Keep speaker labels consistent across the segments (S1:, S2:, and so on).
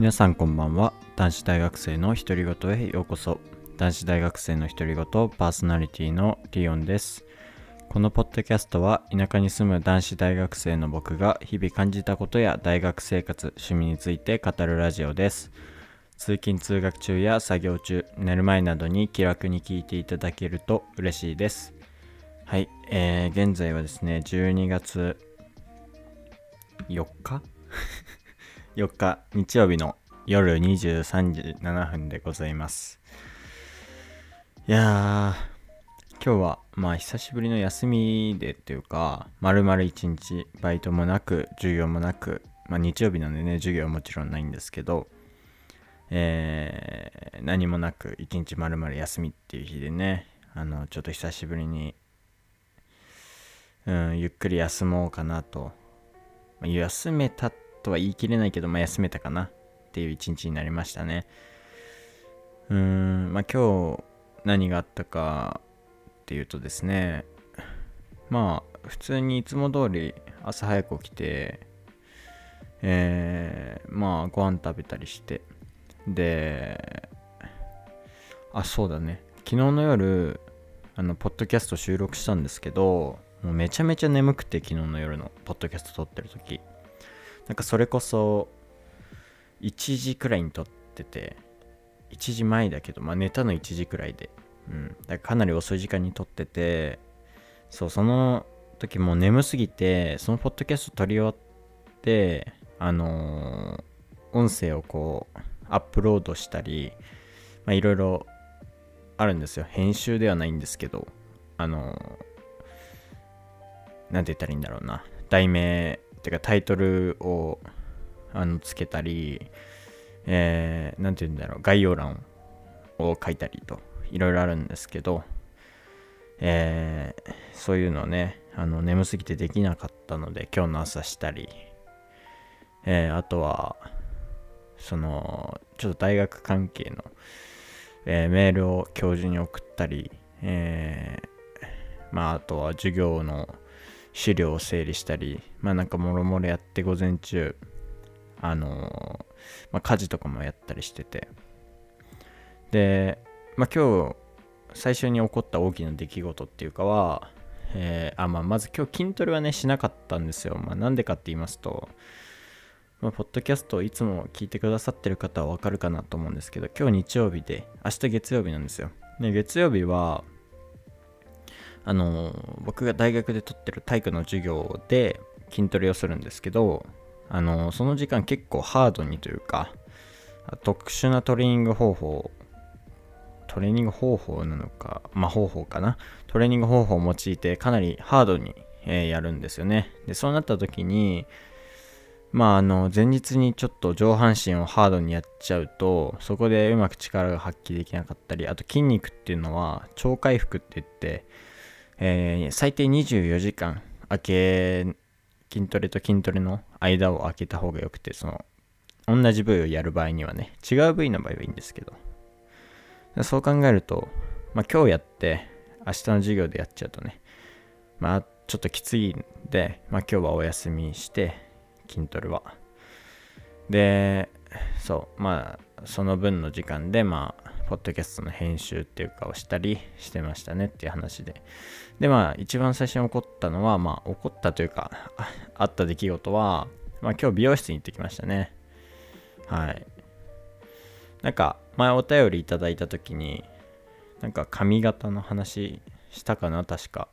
S1: 皆さんこんばんは。男子大学生の独り言へようこそ。男子大学生の独り言パーソナリティのリオンです。このポッドキャストは田舎に住む男子大学生の僕が日々感じたことや大学生活趣味について語るラジオです。通勤通学中や作業中寝る前などに気楽に聞いていただけると嬉しいです。はい、えー、現在はですね12月4日？4日日曜日の夜23時7分でございます。いやー今日はまあ久しぶりの休みでっていうか丸々一日バイトもなく授業もなくまあ日曜日なんでね授業はもちろんないんですけどえー、何もなく一日丸々休みっていう日でねあのちょっと久しぶりにうんゆっくり休もうかなと、まあ、休めたとは言い切れないけど、まあ、休めたかなっていう一日になりましたね。うーんまあ今日何があったかっていうとですねまあ普通にいつも通り朝早く起きてえー、まあご飯食べたりしてであそうだね。昨日の夜あのポッドキャスト収録したんですけどもうめちゃめちゃ眠くて昨日の夜のポッドキャスト撮ってる時。なんかそれこそ1時くらいに撮ってて1時前だけどまあ寝たの1時くらいで。うん。だからかなり遅い時間に撮っててそうその時もう眠すぎてそのポッドキャスト撮り終わってあのー音声をこうアップロードしたりいろいろあるんですよ。編集ではないんですけどあの何て言ったらいいんだろうな。題名てかタイトルをあのつけたりえー、て言うんだろう概要欄を書いたりといろいろあるんですけどえー、そういうのねあの眠すぎてできなかったので今日の朝したりえー、あとはそのちょっと大学関係の、えー、メールを教授に送ったり、え、まああとは授業の資料を整理したりまあなんかもろもろやって午前中あのー、まあ、家事とかもやったりしててでまあ今日最初に起こった大きな出来事っていうかは、えー、あまあ、まず今日筋トレはねしなかったんですよ。まあ、なんでかって言いますと、まあ、ポッドキャストをいつも聞いてくださってる方はわかるかなと思うんですけど、今日日曜日で、明日月曜日なんですよ。で、月曜日は、あの、僕が大学で取ってる体育の授業で筋トレをするんですけど、あの、その時間結構ハードにというか、特殊なトレーニング方法、トレーニング方法なのか、まあ方法かな？トレーニング方法を用いてかなりハードに、えー、やるんですよね。で、そうなった時に、まああの前日にちょっと上半身をハードにやっちゃうとそこでうまく力が発揮できなかったりあと筋肉っていうのは超回復って言って、えー、最低24時間空け筋トレと筋トレの間を空けた方がよくてその同じ部位をやる場合にはね違う部位の場合はいいんですけどそう考えると、まあ、今日やって明日の授業でやっちゃうとねまあちょっときついんで、まあ、今日はお休みして筋トレは。で、そう、まあ、その分の時間で、まあ、ポッドキャストの編集っていうかをしたりしてましたねっていう話で。で、まあ、一番最初に起こったのは、まあ、起こったというか、あった出来事は、まあ、今日美容室に行ってきましたね。はい。なんか、前お便りいただいた時に、なんか髪型の話したかな確か。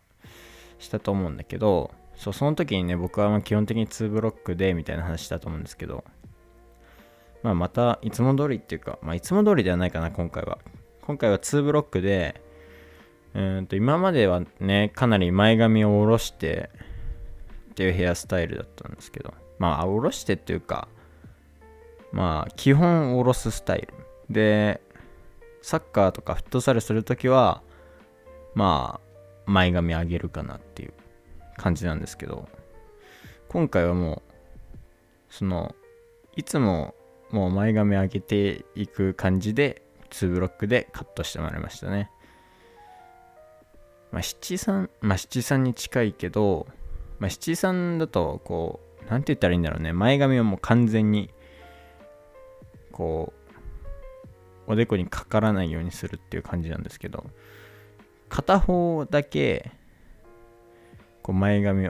S1: したと思うんだけど、そうその時にね僕はま基本的に2ブロックでみたいな話したと思うんですけどまあまたいつも通りっていうかまあいつも通りではないかな今回は。今回は2ブロックでうんと今まではねかなり前髪を下ろしてっていうヘアスタイルだったんですけど。まあ下ろしてっていうかまあ基本下ろすスタイル。でサッカーとかフットサルするときはまあ前髪上げるかなっていう感じなんですけど。今回はもうそのいつももう前髪上げていく感じで2ブロックでカットしてもらいましたね。まあ七三まあ七三に近いけどまあ七三だとこうなんて言ったらいいんだろうね。前髪はもう完全にこうおでこにかからないようにするっていう感じなんですけど片方だけこう前髪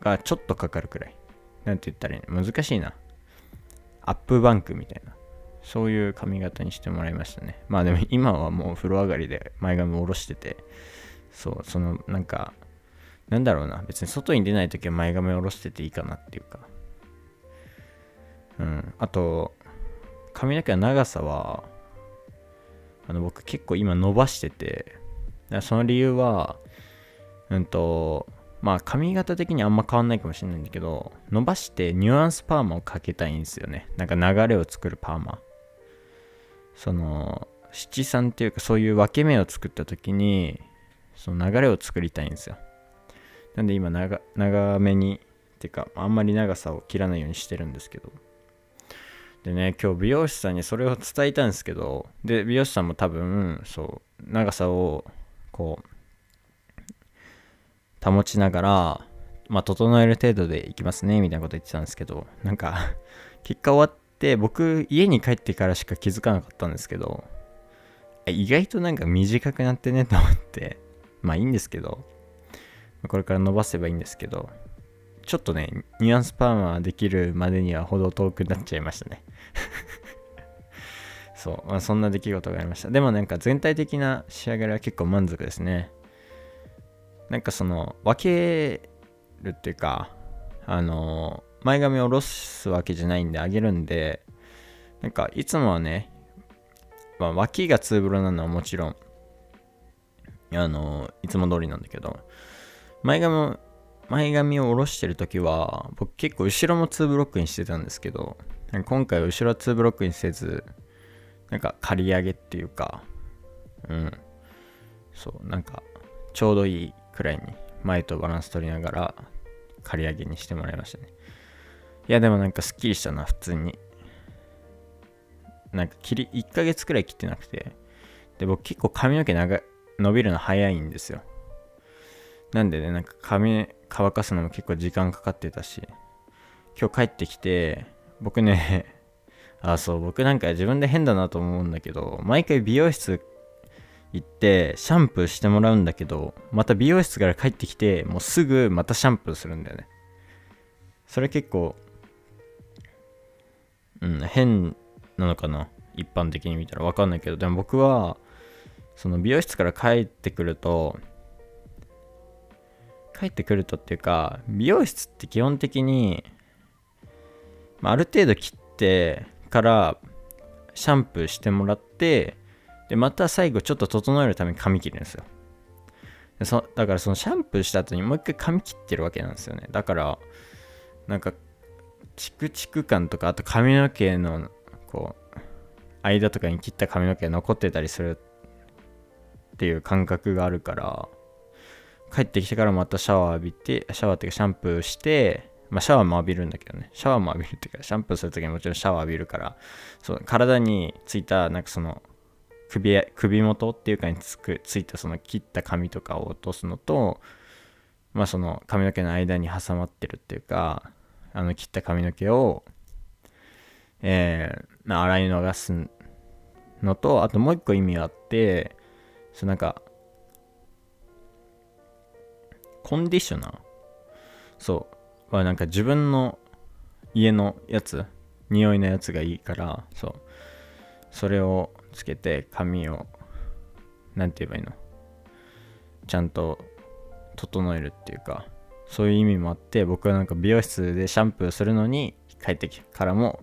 S1: がちょっとかかるくらい。なんて言ったらいいの？難しいな。アップバンクみたいな。そういう髪型にしてもらいましたね。まあでも今はもう風呂上がりで前髪を下ろしててそうそのなんかなんだろうな。別に外に出ない時は前髪を下ろしてていいかなっていうか。うん。あと髪の毛の長さはあの僕結構今伸ばしててその理由はうんとまあ髪型的にあんま変わんないかもしれないんだけど伸ばしてニュアンスパーマをかけたいんですよね。なんか流れを作るパーマ。その七三っていうかそういう分け目を作った時にその流れを作りたいんですよ。なんで今長長めにっていうかあんまり長さを切らないようにしてるんですけど。でね今日美容師さんにそれを伝えたんですけどで美容師さんも多分そう長さをこう保ちながらまあ整える程度でいきますねみたいなこと言ってたんですけどなんか 結果終わって僕家に帰ってからしか気づかなかったんですけど意外となんか短くなってねと思ってまあいいんですけどこれから伸ばせばいいんですけどちょっとねニュアンスパーマできるまでにはほど遠くなっちゃいましたね。そう、まあ、そんな出来事がありました。でもなんか全体的な仕上がりは結構満足ですね。なんかその分けるっていうかあの前髪を下ろすわけじゃないんで上げるんでなんかいつもはね、まあ、脇がツーブロなのはもちろんあのいつも通りなんだけど前髪前髪を下ろしてる時は僕結構後ろも2ブロックにしてたんですけど今回は後ろは2ブロックにせずなんか刈り上げっていうかうんそうなんかちょうどいいくらいに前とバランス取りながら刈り上げにしてもらいましたね。いやでもなんかすっきりしたな普通に。なんか切り1ヶ月くらい切ってなくて。で僕結構髪の毛長伸びるの早いんですよ。なんでねなんか髪乾かすのも結構時間かかってたし今日帰ってきて僕ねあそう僕なんか自分で変だなと思うんだけど毎回美容室行ってシャンプーしてもらうんだけどまた美容室から帰ってきてもうすぐまたシャンプーするんだよね。それ結構うん変なのかな一般的に見たら。分かんないけど。でも僕はその美容室から帰ってくると帰ってくるとっていうか美容室って基本的に、まあ、ある程度切ってからシャンプーしてもらってでまた最後ちょっと整えるために髪切るんですよ。でそだからそのシャンプーした後にもう一回髪切ってるわけなんですよね。だからなんかチクチク感とかあと髪の毛のこう間とかに切った髪の毛が残ってたりするっていう感覚があるから帰ってきてからまたシャワー浴びてシャワーっていうかシャンプーしてまあシャワーも浴びるんだけどね。シャワーも浴びるっていうかシャンプーするときにもちろんシャワー浴びるからそう体についたなんかその首首元っていうかにつくついたその切った髪とかを落とすのとまあその髪の毛の間に挟まってるっていうかあの切った髪の毛をえー、洗い流すのとあともう一個意味があってそうなんかコンディショナー？そう。はなんか自分の家のやつ匂いのやつがいいからそう。それをつけて髪を何て言えばいいの？ちゃんと整えるっていうかそういう意味もあって僕はなんか美容室でシャンプーするのに帰ってきからも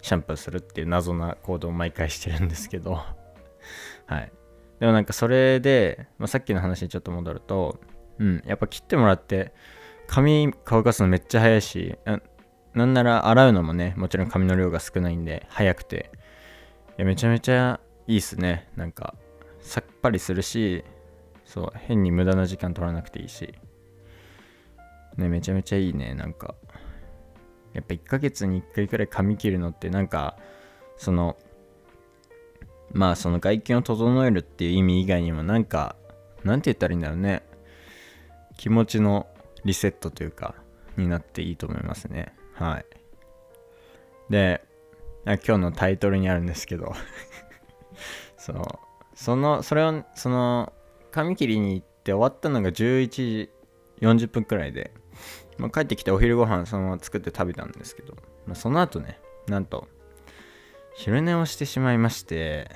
S1: シャンプーするっていう謎な行動を毎回してるんですけど。はい。でもなんかそれで、まあ、さっきの話にちょっと戻るとうんやっぱ切ってもらって髪乾かすのめっちゃ早いしなんなら洗うのもねもちろん髪の量が少ないんで早くて。いやめちゃめちゃいいっすね。なんかさっぱりするしそう変に無駄な時間取らなくていいし。ねめちゃめちゃいいね。なんかやっぱ1ヶ月に1回くらい髪切るのってなんかそのまあその外見を整えるっていう意味以外にもなんかなんて言ったらいいんだろうね。気持ちのリセットというかになっていいと思いますね。はい。で今日のタイトルにあるんですけど。そう。そのそれをその髪切りに行って終わったのが11時40分くらいで、まあ、帰ってきてお昼ご飯そのまま作って食べたんですけど、まあ、その後ねなんと昼寝をしてしまいまして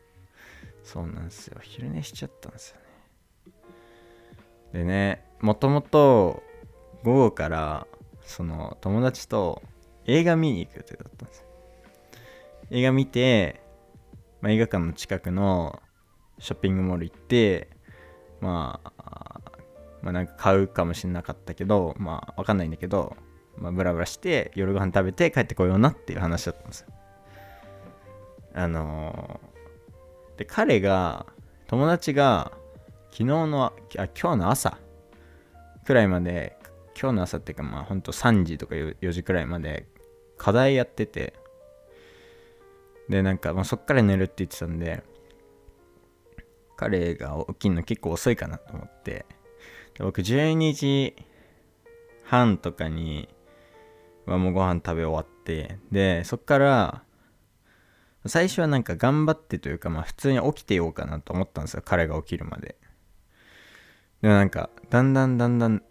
S1: そうなんですよ。昼寝しちゃったんですよね。でねもともと午後からその友達と映画見に行く予定だったんですよ。映画見て、まあ、映画館の近くのショッピングモール行ってまあまあなんか買うかもしれなかったけどまあわかんないんだけどまあブラブラして夜ご飯食べて帰ってこようなっていう話だったんですよ。あのー、で彼が友達が昨日のあ今日の朝くらいまで今日の朝っていうかまあほんと3時とか4時くらいまで課題やっててでなんか、まあ、そっから寝るって言ってたんで彼が起きるの結構遅いかなと思って僕12時半とかにはもうご飯食べ終わってでそっから最初はなんか頑張ってというかまあ普通に起きてようかなと思ったんですよ彼が起きるまで。でもなんかだんだんだんだん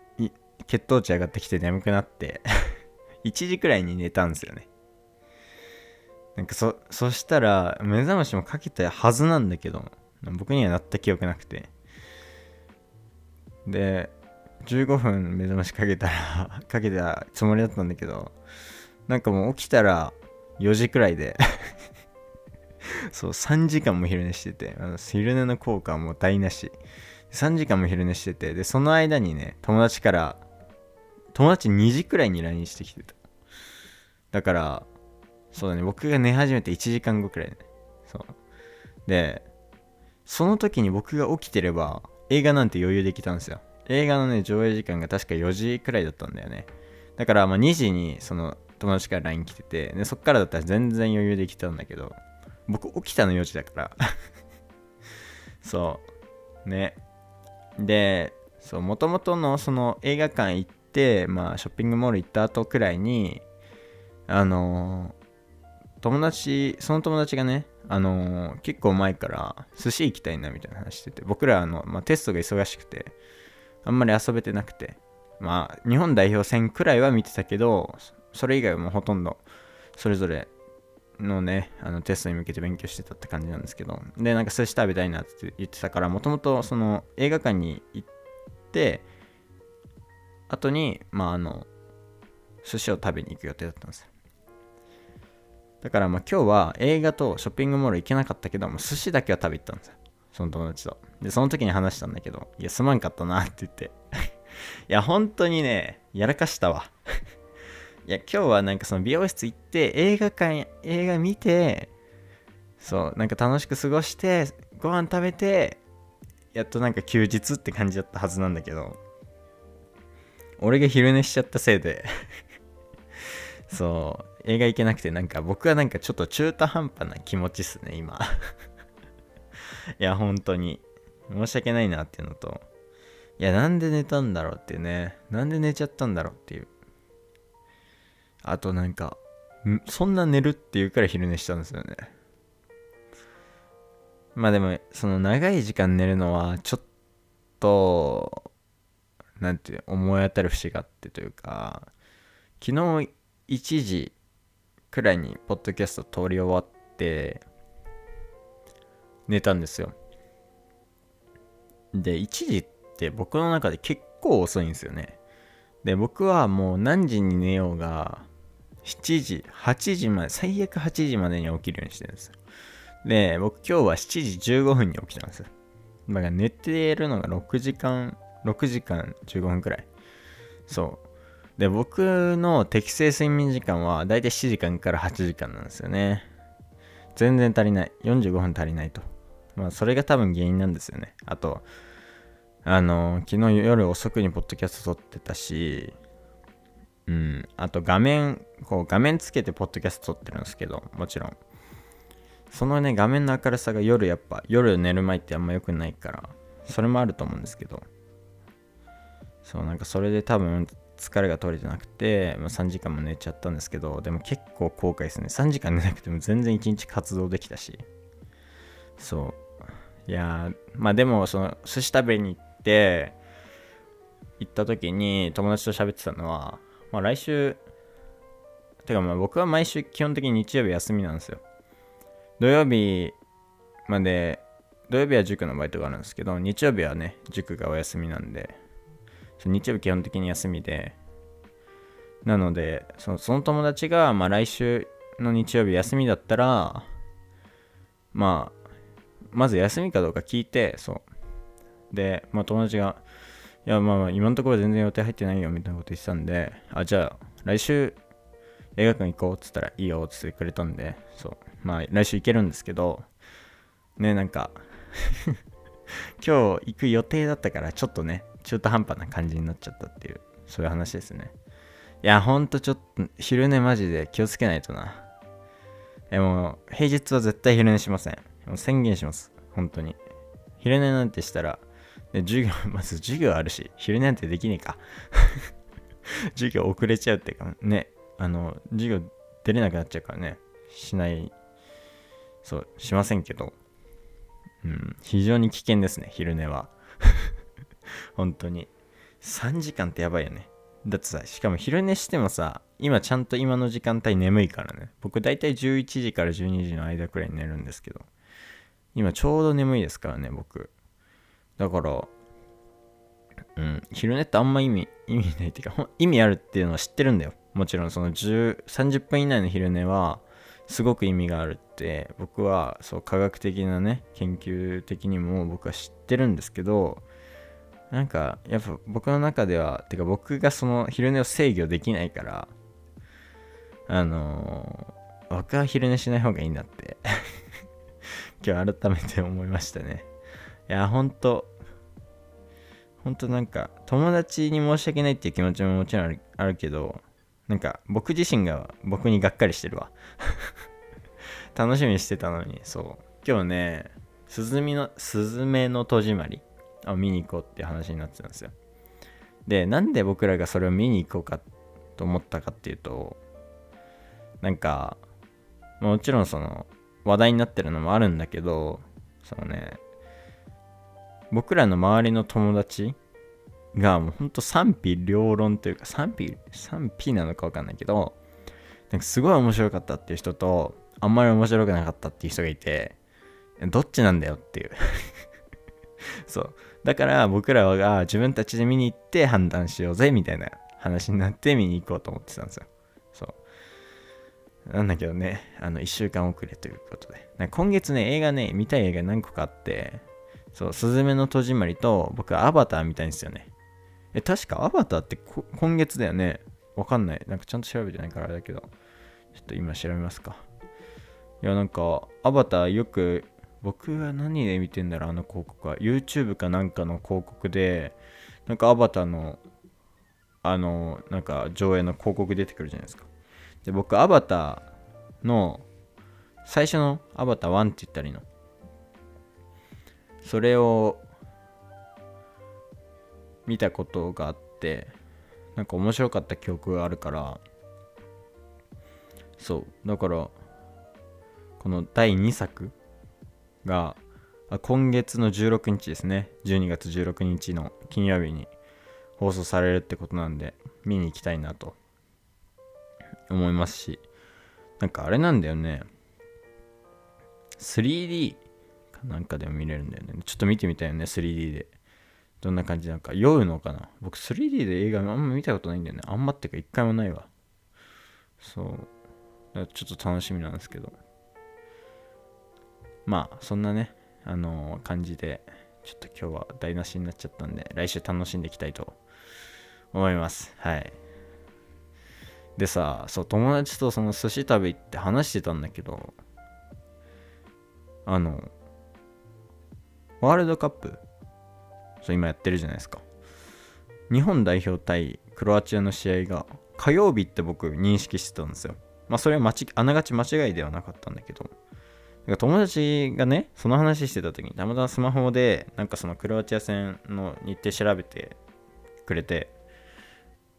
S1: 血糖値上がってきて眠くなって 1時くらいに寝たんですよね。なんかそそしたら目覚ましもかけたはずなんだけど僕にはなった記憶なくて。で15分目覚ましかけたら かけたつもりだったんだけどなんかもう起きたら4時くらいで そう3時間も昼寝しててあの昼寝の効果はもう台無し。3時間も昼寝しててでその間にね友達から友達2時くらいに LINE してきてた。だからそうだね。僕が寝始めて1時間後くらいね。そう。でその時に僕が起きてれば映画なんて余裕できたんですよ。映画のね上映時間が確か4時くらいだったんだよね。だからま2時にその友達から LINE 来ててでそっからだったら全然余裕できたんだけど僕起きたの4時だから。そう。ね。でそうもともとのその映画館行ってまあショッピングモール行った後くらいにあの友達その友達がねあのー、結構前から寿司行きたいなみたいな話してて僕らあの、まあ、テストが忙しくてあんまり遊べてなくてまあ日本代表戦くらいは見てたけどそれ以外はもうほとんどそれぞれのねあのテストに向けて勉強してたって感じなんですけどでなんか寿司食べたいなって言ってたからもともとその映画館に行って後にまああの寿司を食べに行く予定だったんですよ。だからまあ今日は映画とショッピングモール行けなかったけどもう寿司だけは食べ行ったんですよ。その友達と。でその時に話したんだけどいやすまんかったなって言って。いや本当にねやらかしたわ。いや今日はなんかその美容室行って映画館映画見てそうなんか楽しく過ごしてご飯食べてやっとなんか休日って感じだったはずなんだけど俺が昼寝しちゃったせいで そう。映画行けなくてなんか僕はなんかちょっと中途半端な気持ちっすね今。いや本当に。申し訳ないなっていうのと。いやなんで寝たんだろうっていうね。なんで寝ちゃったんだろうっていう。あとなんかそんな寝るっていうから昼寝したんですよね。まあでもその長い時間寝るのはちょっとなんて思い当たる節があってというか昨日1時くらいにポッドキャスト撮り終わって寝たんですよ。で1時って僕の中で結構遅いんですよね。で僕はもう何時に寝ようが7時8時まで最悪8時までに起きるようにしてるんですよ。で僕今日は7時15分に起きたんですだから寝ているのが6時間6時間15分くらい。そう。で、僕の適正睡眠時間はだいたい7時間から8時間なんですよね。全然足りない。45分足りないと。まあ、それが多分原因なんですよね。あと、あの、昨日夜遅くにポッドキャスト撮ってたし、うん、あと画面、こう画面つけてポッドキャスト撮ってるんですけど、もちろん。そのね、画面の明るさが夜やっぱ、夜寝る前ってあんま良くないから、それもあると思うんですけど、そう、なんかそれで多分疲れが取れてなくて、まあ、3時間も寝ちゃったんですけどでも結構後悔ですね。3時間寝なくても全然1日活動できたし。そう。いやまあでもその寿司食べに行って行った時に友達と喋ってたのは、まあ、来週てかまあ僕は毎週基本的に日曜日休みなんですよ。土曜日まで土曜日は塾のバイトがあるんですけど日曜日はね塾がお休みなんで。日曜日基本的に休みで。なのでそのその友達が、まあ、来週の日曜日休みだったらまあまず休みかどうか聞いてそう。で、まあ、友達がいやまあ今のところ全然予定入ってないよみたいなこと言ってたんであじゃあ来週映画館行こうっつったらいいよっつってくれたんでそう。まあ来週行けるんですけどねなんか 今日行く予定だったからちょっとね中途半端な感じになっちゃったっていうそういう話ですね。いやほんとちょっと昼寝マジで気をつけないとな。えもう平日は絶対昼寝しません。もう宣言します本当に。昼寝なんてしたらで授業 まず授業あるし昼寝なんてできねえか。授業遅れちゃうっていうかねあの授業出れなくなっちゃうからね。しないそうしませんけど。うん、非常に危険ですね、昼寝は。本当に。3時間ってやばいよね。だってさ、しかも昼寝してもさ、今ちゃんと今の時間帯眠いからね。僕大体11時から12時の間くらいに寝るんですけど、今ちょうど眠いですからね、僕。だから、うん、昼寝ってあんま意味、意味ないっていうか、意味あるっていうのは知ってるんだよ。もちろんその10、30分以内の昼寝は、すごく意味があるって僕はそう科学的なね研究的にも僕は知ってるんですけどなんかやっぱ僕の中ではてか僕がその昼寝を制御できないからあのー、僕は昼寝しない方がいいんだって 今日改めて思いましたね。いやほんとほんとなんか友達に申し訳ないっていう気持ちももちろんあるけどなんか僕自身が僕にがっかりしてるわ。楽しみにしてたのにそう。今日ねスズミのスズメの戸締まり。を見に行こうって話になってたんですよ。でなんで僕らがそれを見に行こうかと思ったかっていうとなんかもちろんその話題になってるのもあるんだけどそのね僕らの周りの友達がもうほんと賛否両論というか賛否賛否なのかわかんないけどなんかすごい面白かったっていう人とあんまり面白くなかったっていう人がいてどっちなんだよっていう。そう。だから僕らが自分たちで見に行って判断しようぜみたいな話になって見に行こうと思ってたんですよそうなんだけどねあの1週間遅れということで今月ね映画ね見たい映画何個かあってそう、すずめの戸締まりと、僕はアバター見たいんですよね。え、確かアバターって今月だよね？わかんない。なんかちゃんと調べてないからあれだけど。ちょっと今調べますか。いや、なんか、アバターよく、僕は何で見てんだろう、あの広告は。YouTube かなんかの広告で、なんかアバターの、あの、なんか上映の広告出てくるじゃないですか。で、僕、アバターの、最初のアバター1って言ったらいいの。それを見たことがあってなんか面白かった記憶があるからそうだからこの第2作が今月の16日ですね。12月16日の金曜日に放送されるってことなんで見に行きたいなと思いますしなんかあれなんだよね。3D かなんかでも見れるんだよね。ちょっと見てみたいよね 3D で。どんな感じなんか。酔うのかな。僕 3D で映画あんま見たことないんだよね。あんまってか一回もないわ。そう。ちょっと楽しみなんですけど。まあそんなねあの、感じでちょっと今日は台無しになっちゃったんで来週楽しんでいきたいと思います。はい。でさそう友達とその寿司食べ行って話してたんだけどあのワールドカップそう今やってるじゃないですか。日本代表対クロアチアの試合が火曜日って僕認識してたんですよ。まあそれはあながち間違いではなかったんだけど。友達がねその話してた時にたまたまスマホでなんかそのクロアチア戦の日程調べてくれて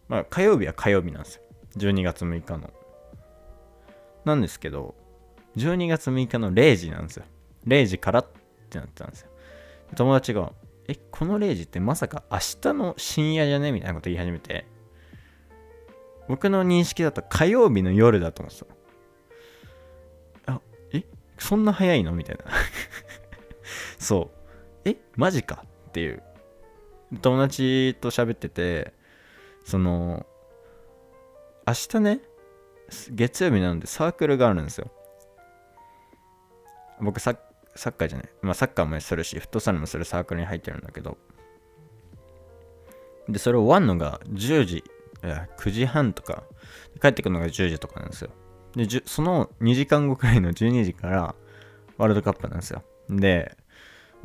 S1: まあ火曜日は火曜日なんですよ。12月6日の。なんですけど12月6日の0時なんですよ。0時からってなってたんですよ。友達が「えこの0時ってまさか明日の深夜じゃね?」みたいなこと言い始めて。僕の認識だと火曜日の夜だと思ってたあえそんな早いの？みたいな。そう。えマジか？っていう。友達と喋っててその明日ね月曜日なのでサークルがあるんですよ。僕サッサッカーじゃない。まあサッカーもするしフットサルもするサークルに入ってるんだけど。でそれを終わんのが10時9時半とか。帰ってくるのが10時とかなんですよ。でその2時間後くらいの12時からワールドカップなんですよ。で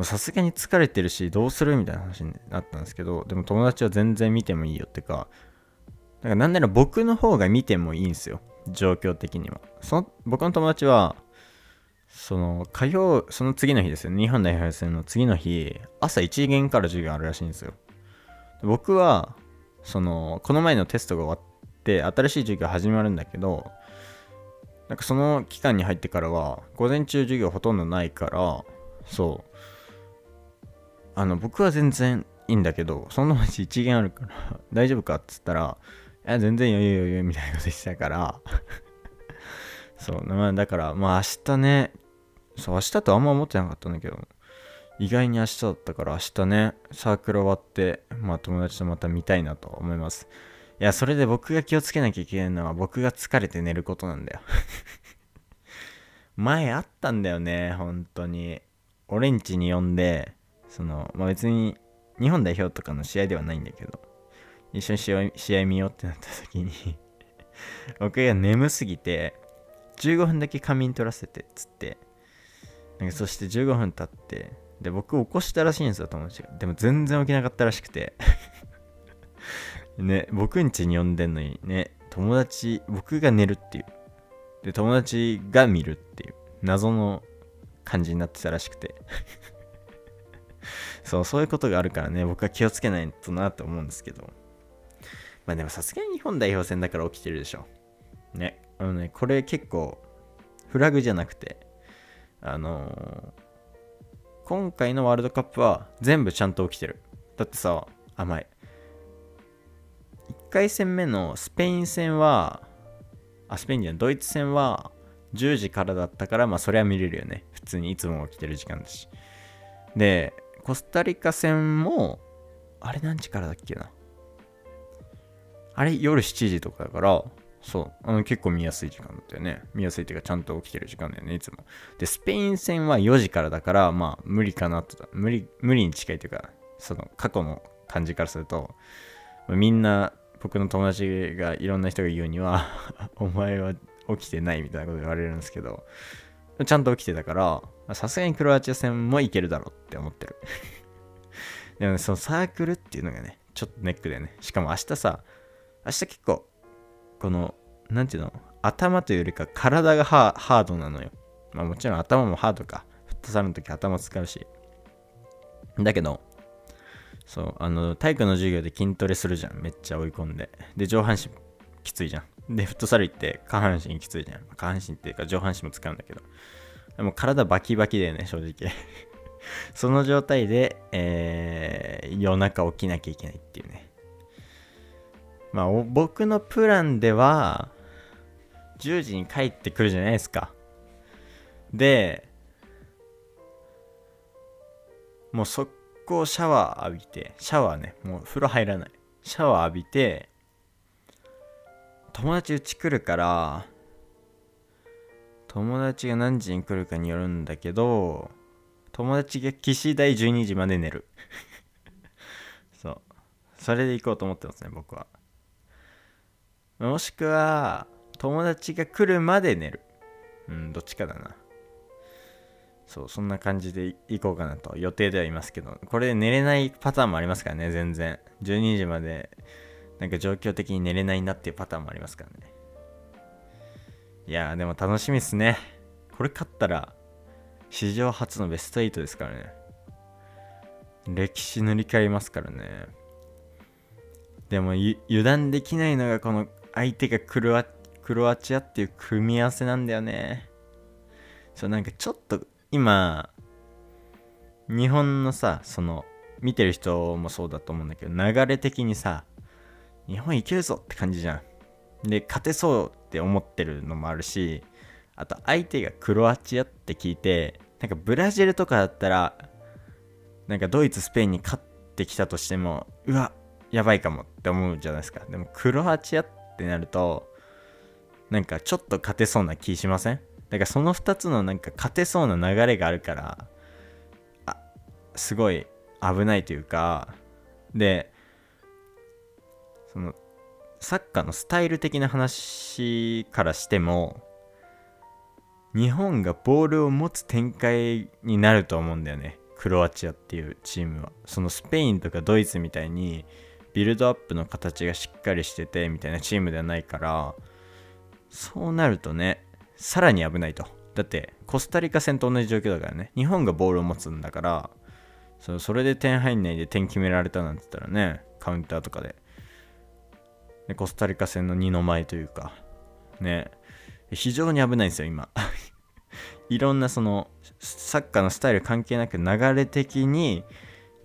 S1: さすがに疲れてるしどうするみたいな話になったんですけどでも友達は全然見てもいいよってかだかなんなら僕の方が見てもいいんですよ。状況的には。その僕の友達はその火曜その次の日ですよ。日本代表戦の次の日朝1限から授業あるらしいんですよ。僕はそのこの前のテストが終わって新しい授業始まるんだけどなんかその期間に入ってからは午前中授業ほとんどないからそう。あの僕は全然いいんだけどそのうち1限あるから 大丈夫かっつったらいや全然余裕余裕みたいなこと言ってたから そう。まあだからまあ明日ねそう明日とあんま思ってなかったんだけど意外に明日だったから明日ねサークル終わってまあ友達とまた見たいなと思います。いやそれで僕が気をつけなきゃいけないのは僕が疲れて寝ることなんだよ。前あったんだよね本当に。俺んちに呼んでその、まあ、別に日本代表とかの試合ではないんだけど、一緒に試合試合見ようってなった時に 僕が眠すぎて、15分だけ仮眠取らせてっつって、なんかそして15分経って、で、僕起こしたらしいんですよ、友達が。でも全然起きなかったらしくて。ね、僕ん家に呼んでんのにね、友達、僕が寝るっていう。で、友達が見るっていう、謎の感じになってたらしくて そう、そういうことがあるからね、僕は気をつけないとなと思うんですけど。まあでもさすがに日本代表戦だから起きてるでしょ。ね。あのね、これ結構、フラグじゃなくて、あのー、今回のワールドカップは全部ちゃんと起きてる。だってさ、甘い。回戦目のスペイン戦は、あ、スペインじゃん、ドイツ戦は10時からだったから、まあそれは見れるよね。普通にいつも起きてる時間だし。で、コスタリカ戦も、あれ何時からだっけな。あれ夜7時とかだから、そう、あの結構見やすい時間だったよね。見やすいっていうか、ちゃんと起きてる時間だよね、いつも。で、スペイン戦は4時からだから、まあ、無理かなと、無理、無理に近いというか、その過去の感じからすると、みんな、僕の友達がいろんな人が言うには お前は起きてないみたいなこと言われるんですけど、ちゃんと起きてたから、さすがにクロアチア戦もいけるだろうって思ってる でもね、そのサークルっていうのがね、ちょっとネックでね。しかも明日さ、明日結構、この、なんていうの、頭というよりか体がハードなのよ。まあもちろん頭もハードか。フットサルの時頭使うし。だけど、そう、あの、体育の授業で筋トレするじゃん。めっちゃ追い込んで。で、上半身きついじゃん。で、フットサル行って下半身きついじゃん。下半身っていうか上半身も使うんだけど。でも体バキバキだよね、正直。その状態で、えー、夜中起きなきゃいけないっていうね。まあ、僕のプランでは、10時に帰ってくるじゃないですか。で、もうそっ速攻シャワー浴びて、シャワーね、もう風呂入らない。シャワー浴びて、友達うち来るから友達が何時に来るかによるんだけど友達が騎士台12時まで寝る。そう。それで行こうと思ってますね僕は。もしくは友達が来るまで寝る。うんどっちかだな。そうそんな感じで行こうかなと予定ではいますけどこれ寝れないパターンもありますからね全然12時までなんか状況的に寝れないなっていうパターンもありますからね。いやーでも楽しみっすね。これ勝ったら史上初のベスト8ですからね。歴史塗り替えますからね。でも油断できないのがこの相手がクロアチアっていう組み合わせなんだよねそうなんかちょっと今日本のさその見てる人もそうだと思うんだけど流れ的にさ日本いけるぞって感じじゃん。で勝てそうって思ってるのもあるしあと相手がクロアチアって聞いてなんかブラジルとかだったらなんかドイツスペインに勝ってきたとしてもうわやばいかもって思うじゃないですか。でもクロアチアってなるとなんかちょっと勝てそうな気しません？だからその2つのなんか勝てそうな流れがあるからあすごい危ないというかでそのサッカーのスタイル的な話からしても日本がボールを持つ展開になると思うんだよねクロアチアっていうチームは。そのスペインとかドイツみたいにビルドアップの形がしっかりしててみたいなチームではないからそうなるとねさらに危ないと。だってコスタリカ戦と同じ状況だからね。日本がボールを持つんだからそそれで点入んないで点決められたなんて言ったらねカウンターとかで。でコスタリカ戦の2の前というか。ね。非常に危ないんですよ今。いろんなそのサッカーのスタイル関係なく流れ的に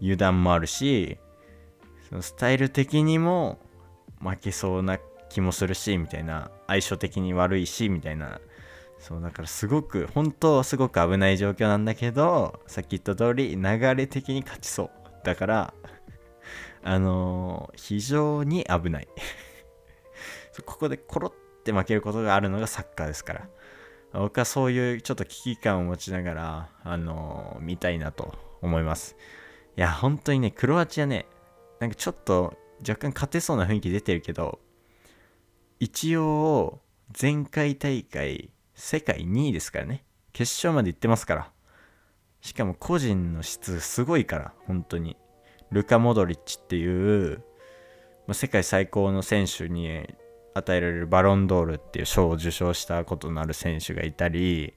S1: 油断もあるしそのスタイル的にも負けそうな気もするしみたいな。相性的に悪いしみたいな。そうだからすごく本当はすごく危ない状況なんだけどさっき言った通り流れ的に勝ちそう。だからあのー、非常に危ない。ここでコロって負けることがあるのがサッカーですから。僕はそういうちょっと危機感を持ちながらあのー、見たいなと思います。いや本当にねクロアチアねなんかちょっと若干勝てそうな雰囲気出てるけど一応前回大会世界2位ですからね。決勝まで行ってますから。しかも個人の質すごいから本当に。ルカ・モドリッチっていう、まあ、世界最高の選手に与えられるバロンドールっていう賞を受賞したことのある選手がいたり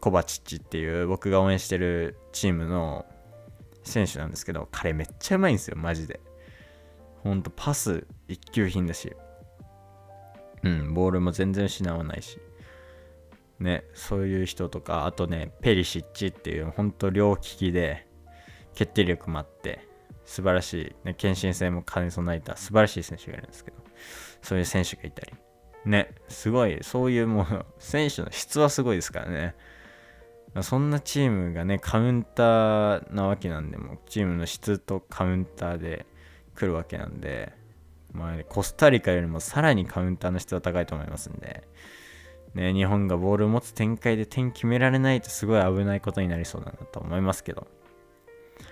S1: コバチッチっていう僕が応援してるチームの選手なんですけど彼めっちゃうまいんですよマジで。ほんとパス一級品だし。うんボールも全然失わないし。ねそういう人とかあとねペリシッチっていうほんと両利きで決定力もあって素晴らしい、ね、献身性も兼ね備えた素晴らしい選手がいるんですけどそういう選手がいたり。ねすごいそういうもう選手の質はすごいですからね。そんなチームがねカウンターなわけなんでもチームの質とカウンターで来るわけなんで、まあ、コスタリカよりもさらにカウンターの質は高いと思いますんで、ね、日本がボールを持つ展開で点決められないとすごい危ないことになりそうだなと思いますけどい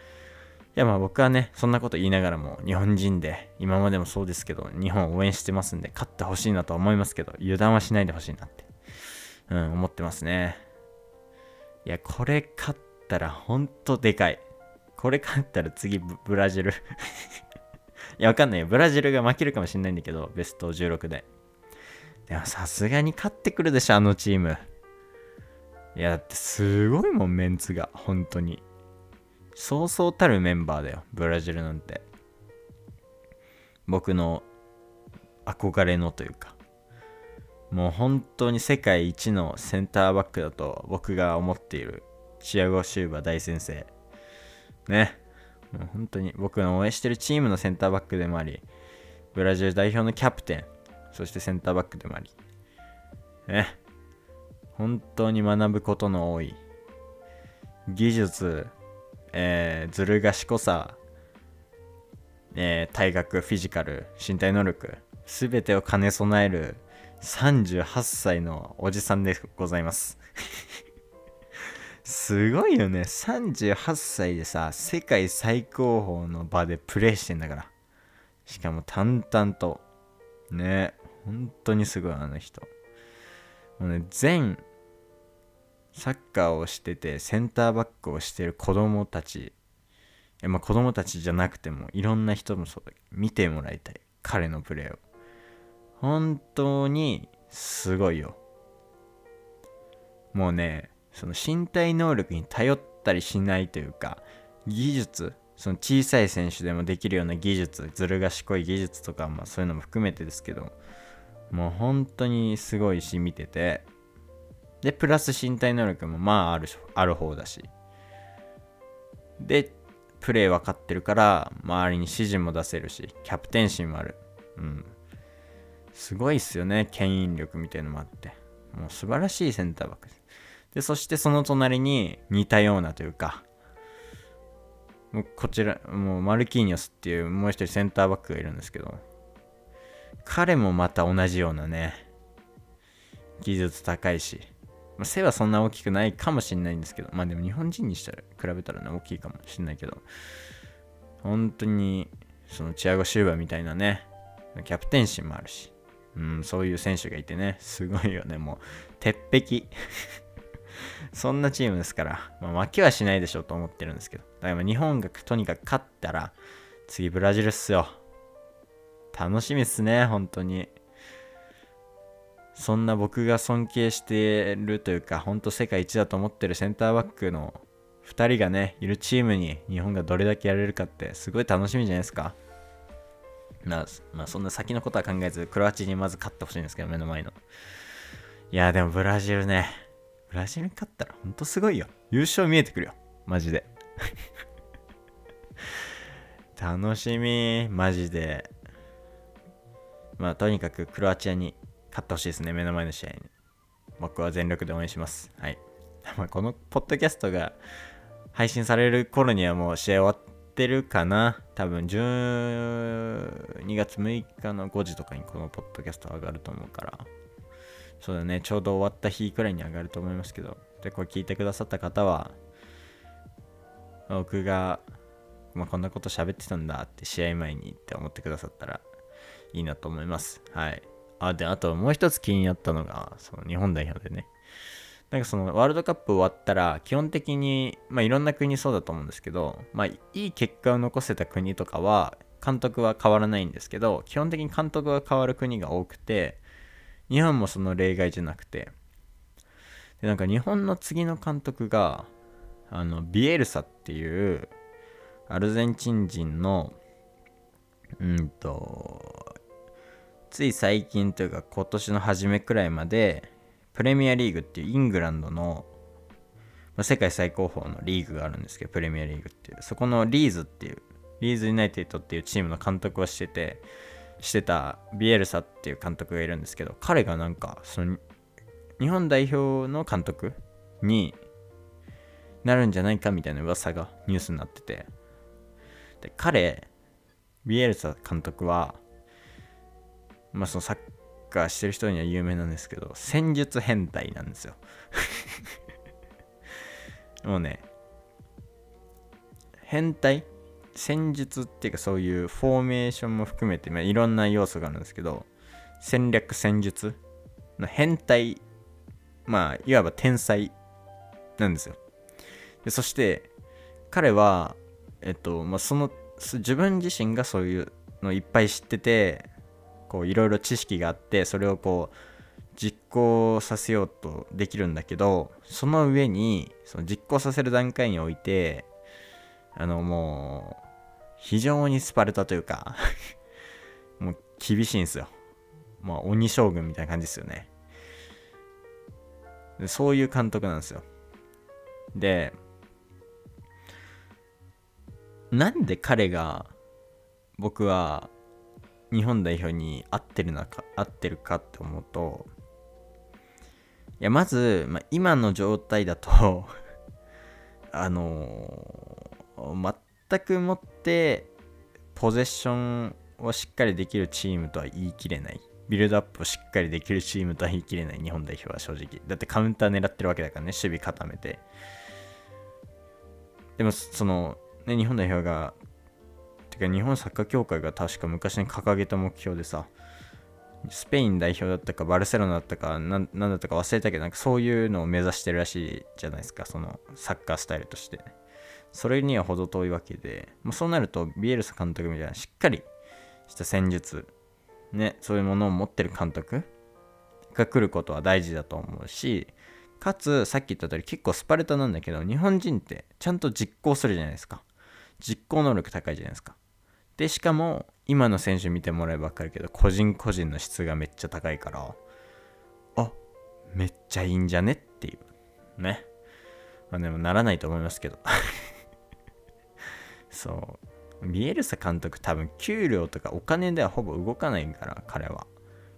S1: やまあ僕はねそんなこと言いながらも日本人で今までもそうですけど日本を応援してますんで勝ってほしいなと思いますけど油断はしないでほしいなって、うん、思ってますねいや、これ勝ったらほんとでかい。これ勝ったら次ブラジル いや、わかんないよ。ブラジルが負けるかもしんないんだけど、ベスト16で。でもさすがに勝ってくるでしょ、あのチーム。いや、だってすごいもん、メンツが。本当に。そうそうたるメンバーだよ、ブラジルなんて。僕の憧れのというか。もう本当に世界一のセンターバックだと僕が思っているチアゴ・シューバ大先生。ね。もう本当に僕の応援してるチームのセンターバックでもあり、ブラジル代表のキャプテン、そしてセンターバックでもあり。ね。本当に学ぶことの多い技術、えー、ずる賢さ、えー、体格、フィジカル、身体能力、すべてを兼ね備える38歳のおじさんでございます すごいよね。38歳でさ、世界最高峰の場でプレイしてんだから。しかも淡々と。ね。本当にすごい、あの人。もうね、全、サッカーをしてて、センターバックをしてる子供たちえ、まあ子供たちじゃなくても、いろんな人もそう、見てもらいたい。彼のプレーを。本当にすごいよ。もうね、その身体能力に頼ったりしないというか、技術、その小さい選手でもできるような技術ずる賢い技術とか、まあ、そういうのも含めてですけどもう本当にすごいし見てて。でプラス身体能力もまああるある方だし。でプレー分かってるから周りに指示も出せるしキャプテンシーもある。うん。すごいっすよね牽引力みたいのもあって。もう素晴らしいセンターバック。ででそしてその隣に似たようなというかもうこちらもうマルキーニョスっていうもう一人センターバックがいるんですけど彼もまた同じようなね技術高いし。まあ、背はそんな大きくないかもしんないんですけど、まあでも日本人にしたら比べたらね、大きいかもしんないけど、本当に、そのチアゴ・シューバーみたいなね、キャプテンシーもあるし、うん、そういう選手がいてね、すごいよね、もう、鉄壁。そんなチームですから、まあ、負けはしないでしょうと思ってるんですけど、だから日本がとにかく勝ったら、次ブラジルっすよ。楽しみっすね、本当に。そんな僕が尊敬してるというか、ほんと世界一だと思ってるセンターバックの2人がね、いるチームに日本がどれだけやれるかってすごい楽しみじゃないですか。まあ、まあ、そんな先のことは考えず、クロアチアにまず勝ってほしいんですけど、目の前の。いや、でもブラジルね。ブラジルに勝ったらほんとすごいよ。優勝見えてくるよ。マジで。楽しみ。マジで。まあ、とにかくクロアチアに勝ってほしいですね、目の前の試合に。僕は全力で応援します。はい。このポッドキャストが配信される頃にはもう試合終わってるかな。多分12月6日の5時とかにこのポッドキャスト上がると思うから。そうだね、ちょうど終わった日くらいに上がると思いますけど。で、これ聞いてくださった方は、僕が、まあ、こんなこと喋ってたんだって試合前にって思ってくださったらいいなと思います。はい。あ、で、あともう一つ気になったのが、その日本代表でね。なんかそのワールドカップ終わったら、基本的に、まあいろんな国そうだと思うんですけど、まあいい結果を残せた国とかは、監督は変わらないんですけど、基本的に監督が変わる国が多くて、日本もその例外じゃなくて、で、なんか日本の次の監督が、あの、ビエルサっていう、アルゼンチン人の、うんと、つい最近というか今年の初めくらいまでプレミアリーグっていうイングランドの、世界最高峰のリーグがあるんですけどプレミアリーグっていう。そこのリーズっていうリーズユナイテッドっていうチームの監督をしててしてたビエルサっていう監督がいるんですけど彼がなんかその日本代表の監督になるんじゃないかみたいな噂がニュースになってて。で彼ビエルサ監督はまあそのサッカーしてる人には有名なんですけど、戦術変態なんですよ。もうね、変態？戦術っていうかそういうフォーメーションも含めて、まあ、いろんな要素があるんですけど、戦略戦術？の変態、まあ、いわば天才なんですよ。でそして、彼は、えっと、まあ、その、自分自身がそういうのいっぱい知ってて、こういろいろ知識があってそれをこう実行させようとできるんだけどその上にその実行させる段階においてあのもう非常にスパルタというか もう厳しいんですよ。まあ鬼将軍みたいな感じですよね。そういう監督なんですよ。でなんで彼が僕は日本代表に合ってるのか合ってるかって思うといやまず、まあ、今の状態だと あのー、全くもってポゼッションをしっかりできるチームとは言い切れない。ビルドアップをしっかりできるチームとは言い切れない日本代表は正直。だってカウンター狙ってるわけだからね守備固めて。でもそのね日本代表がてか日本サッカー協会が確か昔に掲げた目標でさスペイン代表だったかバルセロナだったか何だったか忘れたけどなんかそういうのを目指してるらしいじゃないですかそのサッカースタイルとして。それには程遠いわけで、まあ、そうなるとビエルサ監督みたいなしっかりした戦術ねそういうものを持ってる監督が来ることは大事だと思うしかつさっき言った通り結構スパルタなんだけど日本人ってちゃんと実行するじゃないですか。実行能力高いじゃないですか。で、しかも、今の選手見てもらえば分かるけど、個人個人の質がめっちゃ高いから、あ、めっちゃいいんじゃねっていう。ね。まあでもならないと思いますけど。そう。ビエルサ監督多分給料とかお金ではほぼ動かないから、彼は。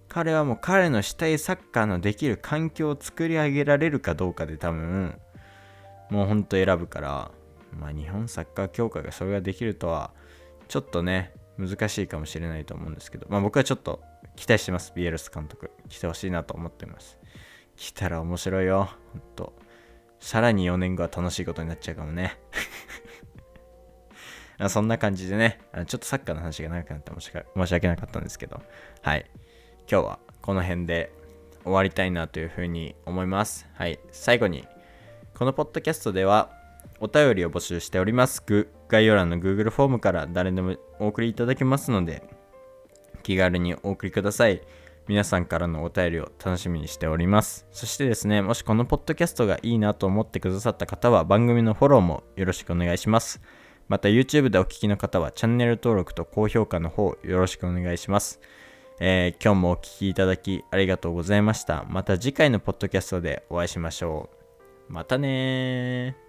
S1: 彼はもう彼のしたいサッカーのできる環境を作り上げられるかどうかで多分、もうほんと選ぶから、まあ日本サッカー協会がそれができるとは、ちょっとね、難しいかもしれないと思うんですけど、まあ僕はちょっと期待してます、ビエルス監督。来てほしいなと思ってます。来たら面白いよ、ほんと。さらに4年後は楽しいことになっちゃうかもね。そんな感じでね、ちょっとサッカーの話が長くなって申し訳なかったんですけど、はい。今日はこの辺で終わりたいなというふうに思います。はい。最後に、このポッドキャストではお便りを募集しております。概要欄の Google フォームから誰でもお送りいただけますので、気軽にお送りください。皆さんからのお便りを楽しみにしております。そしてですね、もしこのポッドキャストがいいなと思ってくださった方は番組のフォローもよろしくお願いします。また YouTube でお聴きの方はチャンネル登録と高評価の方よろしくお願いします。えー、今日もお聴きいただきありがとうございました。また次回のポッドキャストでお会いしましょう。またね